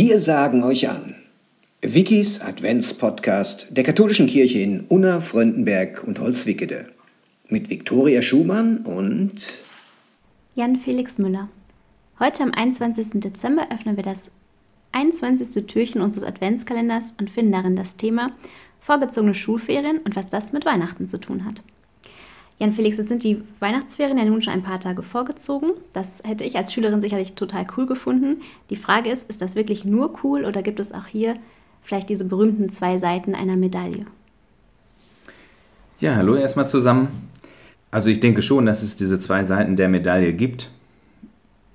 Wir sagen euch an. Wikis Adventspodcast der katholischen Kirche in Unna, Fröndenberg und Holzwickede. Mit Viktoria Schumann und Jan Felix Müller. Heute am 21. Dezember öffnen wir das 21. Türchen unseres Adventskalenders und finden darin das Thema vorgezogene Schulferien und was das mit Weihnachten zu tun hat. Jan Felix, jetzt sind die Weihnachtsferien ja nun schon ein paar Tage vorgezogen. Das hätte ich als Schülerin sicherlich total cool gefunden. Die Frage ist, ist das wirklich nur cool oder gibt es auch hier vielleicht diese berühmten zwei Seiten einer Medaille? Ja, hallo erstmal zusammen. Also ich denke schon, dass es diese zwei Seiten der Medaille gibt.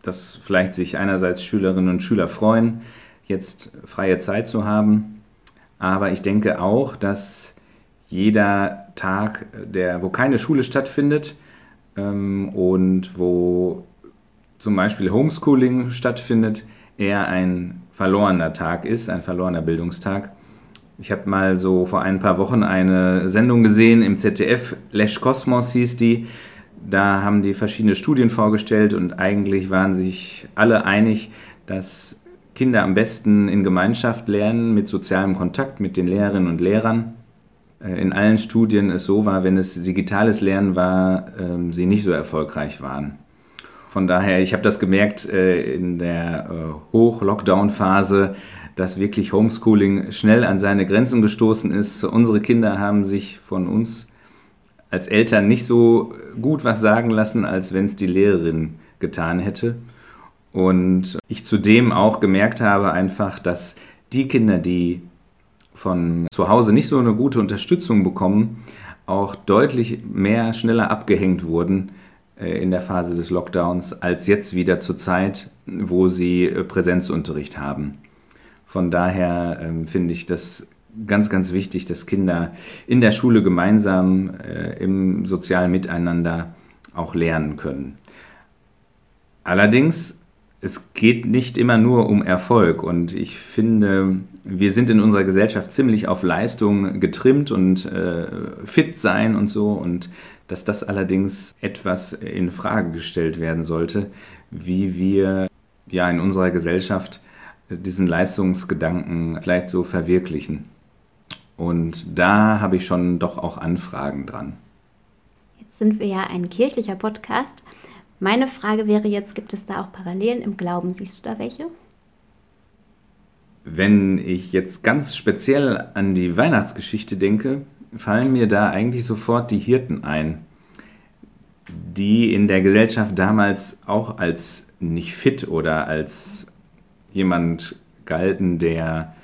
Dass vielleicht sich einerseits Schülerinnen und Schüler freuen, jetzt freie Zeit zu haben. Aber ich denke auch, dass jeder Tag, der, wo keine Schule stattfindet ähm, und wo zum Beispiel Homeschooling stattfindet, eher ein verlorener Tag ist, ein verlorener Bildungstag. Ich habe mal so vor ein paar Wochen eine Sendung gesehen im ZDF, Lesch Kosmos hieß die. Da haben die verschiedene Studien vorgestellt und eigentlich waren sich alle einig, dass Kinder am besten in Gemeinschaft lernen, mit sozialem Kontakt mit den Lehrerinnen und Lehrern. Äh, in allen Studien es so war, wenn es digitales Lernen war, ähm, sie nicht so erfolgreich waren. Von daher, ich habe das gemerkt äh, in der äh, Hoch-Lockdown-Phase, dass wirklich Homeschooling schnell an seine Grenzen gestoßen ist. Unsere Kinder haben sich von uns als Eltern nicht so gut was sagen lassen, als wenn es die Lehrerin getan hätte. Und ich zudem auch gemerkt habe einfach, dass die Kinder, die von zu Hause nicht so eine gute Unterstützung bekommen, auch deutlich mehr schneller abgehängt wurden äh, in der Phase des Lockdowns als jetzt wieder zur Zeit, wo sie äh, Präsenzunterricht haben. Von daher ähm, finde ich das ganz, ganz wichtig, dass Kinder in der Schule gemeinsam äh, im sozialen Miteinander auch lernen können. Allerdings es geht nicht immer nur um Erfolg und ich finde, wir sind in unserer Gesellschaft ziemlich auf Leistung getrimmt und äh, fit sein und so und dass das allerdings etwas in Frage gestellt werden sollte, wie wir ja in unserer Gesellschaft diesen Leistungsgedanken vielleicht so verwirklichen. Und da habe ich schon doch auch Anfragen dran. Jetzt sind wir ja ein kirchlicher Podcast. Meine Frage wäre jetzt, gibt es da auch Parallelen im Glauben? Siehst du da welche? Wenn ich jetzt ganz speziell an die Weihnachtsgeschichte denke, fallen mir da eigentlich sofort die Hirten ein, die in der Gesellschaft damals auch als nicht fit oder als jemand galten, der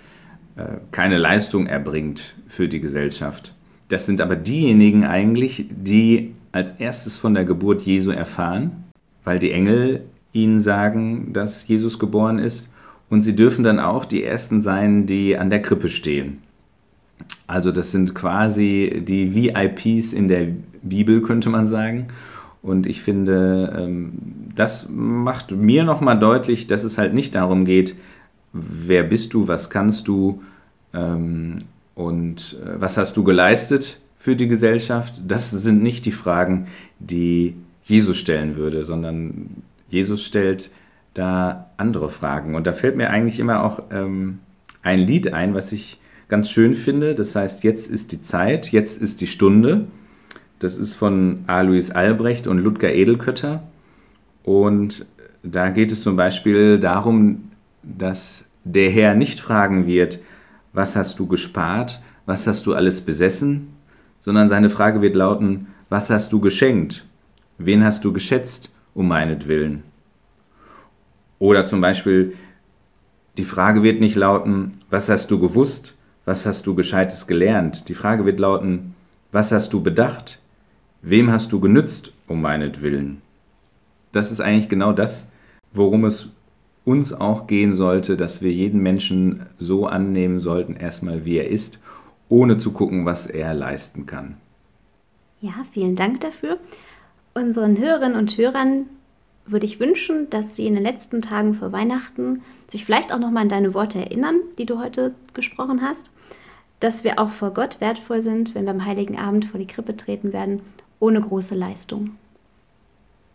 äh, keine Leistung erbringt für die Gesellschaft. Das sind aber diejenigen eigentlich, die als erstes von der Geburt Jesu erfahren weil die Engel ihnen sagen, dass Jesus geboren ist. Und sie dürfen dann auch die Ersten sein, die an der Krippe stehen. Also das sind quasi die VIPs in der Bibel, könnte man sagen. Und ich finde, ähm, das macht mir nochmal deutlich, dass es halt nicht darum geht, wer bist du, was kannst du ähm, und äh, was hast du geleistet für die Gesellschaft. Das sind nicht die Fragen, die Jesus stellen würde, sondern Jesus stellt da andere Fragen. Und da fällt mir eigentlich immer auch ähm, ein Lied ein, was ich ganz schön finde. Das heißt, jetzt ist die Zeit, jetzt ist die Stunde. Das ist von Alois Albrecht und Ludger Edelkötter. Und da geht es zum Beispiel darum, dass der Herr nicht fragen wird, was hast du gespart, was hast du alles besessen, sondern seine Frage wird lauten, was hast du geschenkt Wen hast du geschätzt um meinetwillen? Oder zum Beispiel, die Frage wird nicht lauten, was hast du gewusst, was hast du gescheites gelernt? Die Frage wird lauten, was hast du bedacht? Wem hast du genützt um meinetwillen? Das ist eigentlich genau das, worum es uns auch gehen sollte, dass wir jeden Menschen so annehmen sollten, erstmal wie er ist, ohne zu gucken, was er leisten kann. Ja, vielen Dank dafür. Unseren Hörerinnen und Hörern würde ich wünschen, dass sie in den letzten Tagen vor Weihnachten sich vielleicht auch nochmal an deine Worte erinnern, die du heute gesprochen hast, dass wir auch vor Gott wertvoll sind, wenn wir am Heiligen Abend vor die Krippe treten werden, ohne große Leistung.